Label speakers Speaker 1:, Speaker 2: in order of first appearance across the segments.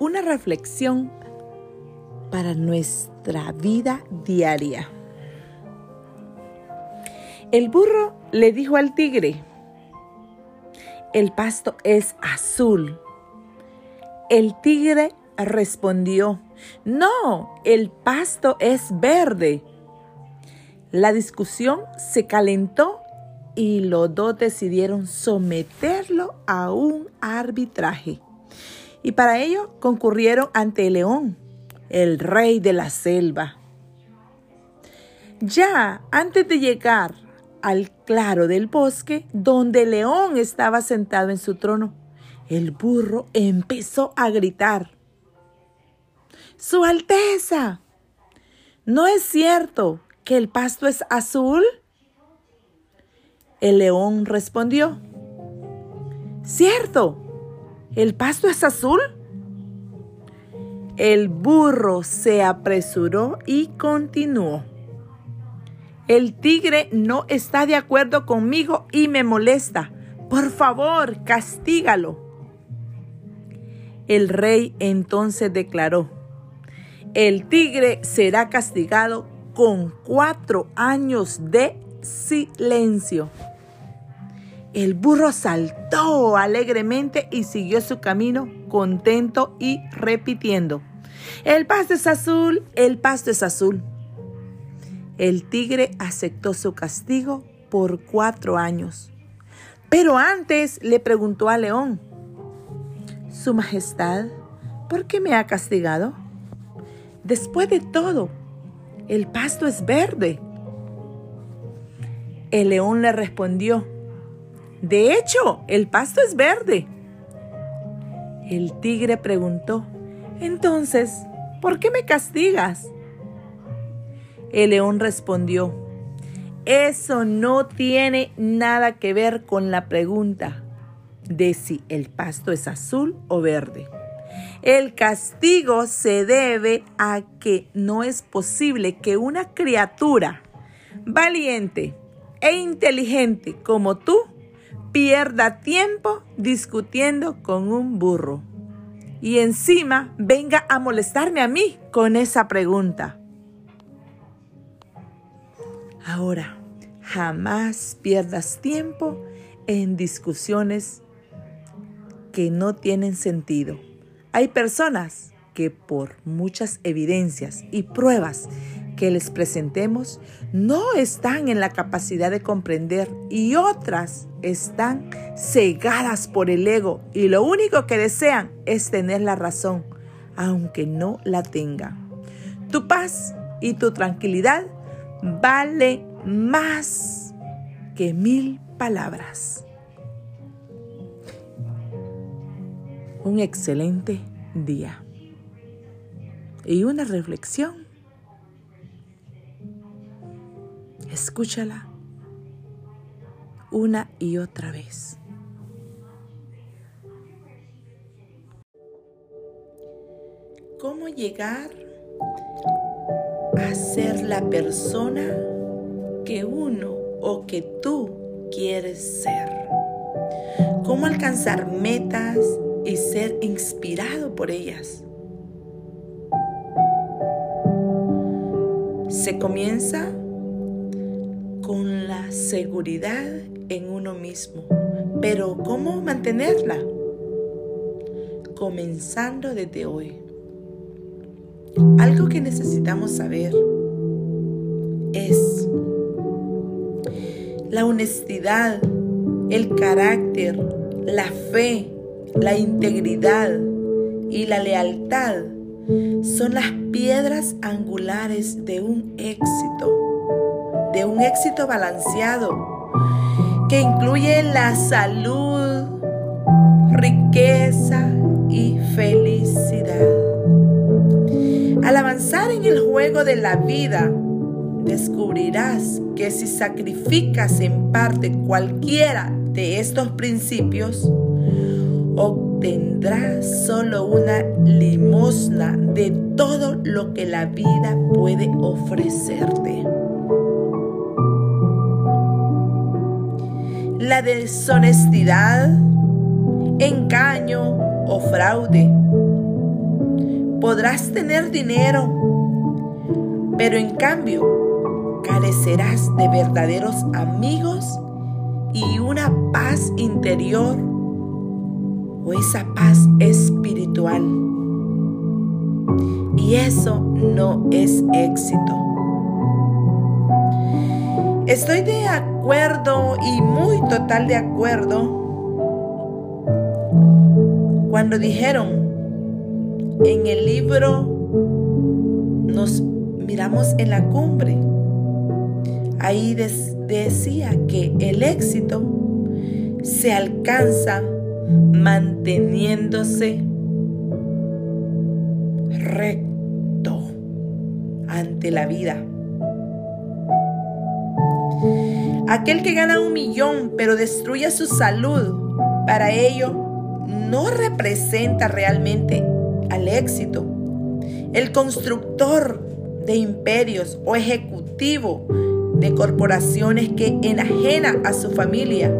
Speaker 1: una reflexión para nuestra vida diaria. El burro le dijo al tigre, el pasto es azul. El tigre respondió, no, el pasto es verde. La discusión se calentó y los dos decidieron someterlo a un arbitraje. Y para ello concurrieron ante el león, el rey de la selva. Ya antes de llegar al claro del bosque, donde el león estaba sentado en su trono, el burro empezó a gritar. Su Alteza, ¿no es cierto que el pasto es azul? El león respondió, cierto, ¿El pasto es azul? El burro se apresuró y continuó. El tigre no está de acuerdo conmigo y me molesta. Por favor, castígalo. El rey entonces declaró, el tigre será castigado con cuatro años de silencio. El burro saltó alegremente y siguió su camino contento y repitiendo, el pasto es azul, el pasto es azul. El tigre aceptó su castigo por cuatro años. Pero antes le preguntó al león, Su Majestad, ¿por qué me ha castigado? Después de todo, el pasto es verde. El león le respondió, de hecho, el pasto es verde. El tigre preguntó, entonces, ¿por qué me castigas? El león respondió, eso no tiene nada que ver con la pregunta de si el pasto es azul o verde. El castigo se debe a que no es posible que una criatura valiente e inteligente como tú pierda tiempo discutiendo con un burro. Y encima venga a molestarme a mí con esa pregunta. Ahora, jamás pierdas tiempo en discusiones que no tienen sentido. Hay personas que por muchas evidencias y pruebas que les presentemos no están en la capacidad de comprender y otras están cegadas por el ego y lo único que desean es tener la razón, aunque no la tengan. Tu paz y tu tranquilidad vale más que mil palabras. Un excelente día y una reflexión Escúchala una y otra vez. ¿Cómo llegar a ser la persona que uno o que tú quieres ser? ¿Cómo alcanzar metas y ser inspirado por ellas? Se comienza con la seguridad en uno mismo. Pero ¿cómo mantenerla? Comenzando desde hoy. Algo que necesitamos saber es la honestidad, el carácter, la fe, la integridad y la lealtad son las piedras angulares de un éxito de un éxito balanceado que incluye la salud, riqueza y felicidad. Al avanzar en el juego de la vida, descubrirás que si sacrificas en parte cualquiera de estos principios, obtendrás solo una limosna de todo lo que la vida puede ofrecerte. La deshonestidad, engaño o fraude Podrás tener dinero, pero en cambio carecerás de verdaderos amigos y una paz interior o esa paz espiritual. Y eso no es éxito. Estoy de acuerdo y muy total de acuerdo cuando dijeron en el libro, nos miramos en la cumbre, ahí decía que el éxito se alcanza manteniéndose recto ante la vida. Aquel que gana un millón pero destruye su salud, para ello no representa realmente al éxito. El constructor de imperios o ejecutivo de corporaciones que enajena a su familia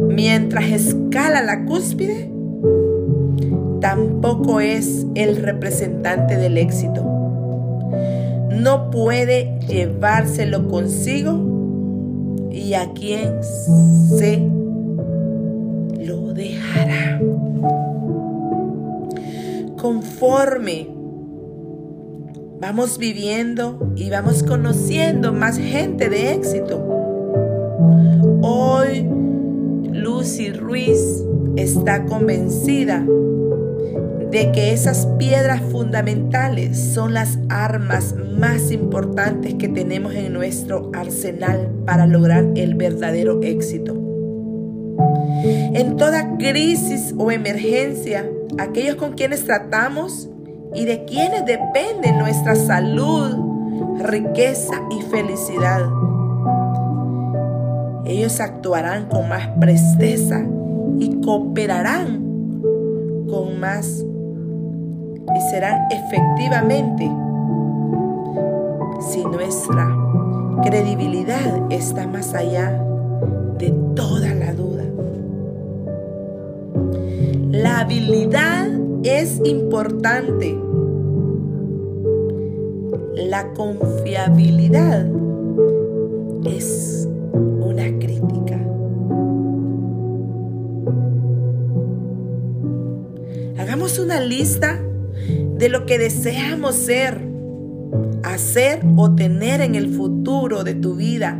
Speaker 1: mientras escala la cúspide, tampoco es el representante del éxito. No puede llevárselo consigo y a quien se lo dejará conforme vamos viviendo y vamos conociendo más gente de éxito. Hoy Lucy Ruiz está convencida de que esas piedras fundamentales son las armas más importantes que tenemos en nuestro arsenal para lograr el verdadero éxito. En toda crisis o emergencia, aquellos con quienes tratamos y de quienes depende nuestra salud, riqueza y felicidad. Ellos actuarán con más presteza y cooperarán con más y serán efectivamente si nuestra credibilidad está más allá de toda la duda. La habilidad es importante. La confiabilidad es una crítica. Hagamos una lista de lo que deseamos ser, hacer o tener en el futuro de tu vida.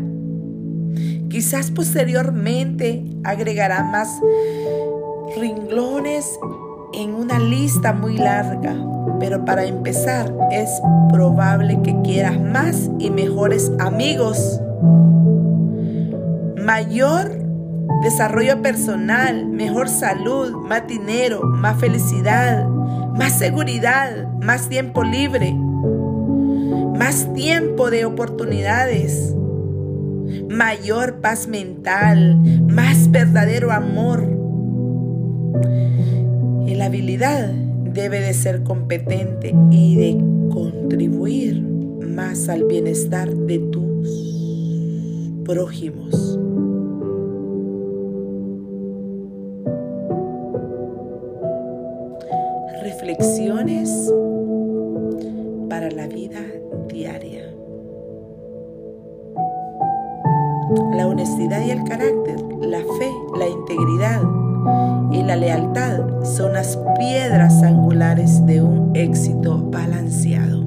Speaker 1: Quizás posteriormente agregará más ringlones en una lista muy larga, pero para empezar es probable que quieras más y mejores amigos, mayor desarrollo personal, mejor salud, más dinero, más felicidad, más seguridad, más tiempo libre, más tiempo de oportunidades, mayor paz mental, más verdadero amor y la habilidad debe de ser competente y de contribuir más al bienestar de tus prójimos. Para la vida diaria. La honestidad y el carácter, la fe, la integridad y la lealtad son las piedras angulares de un éxito balanceado.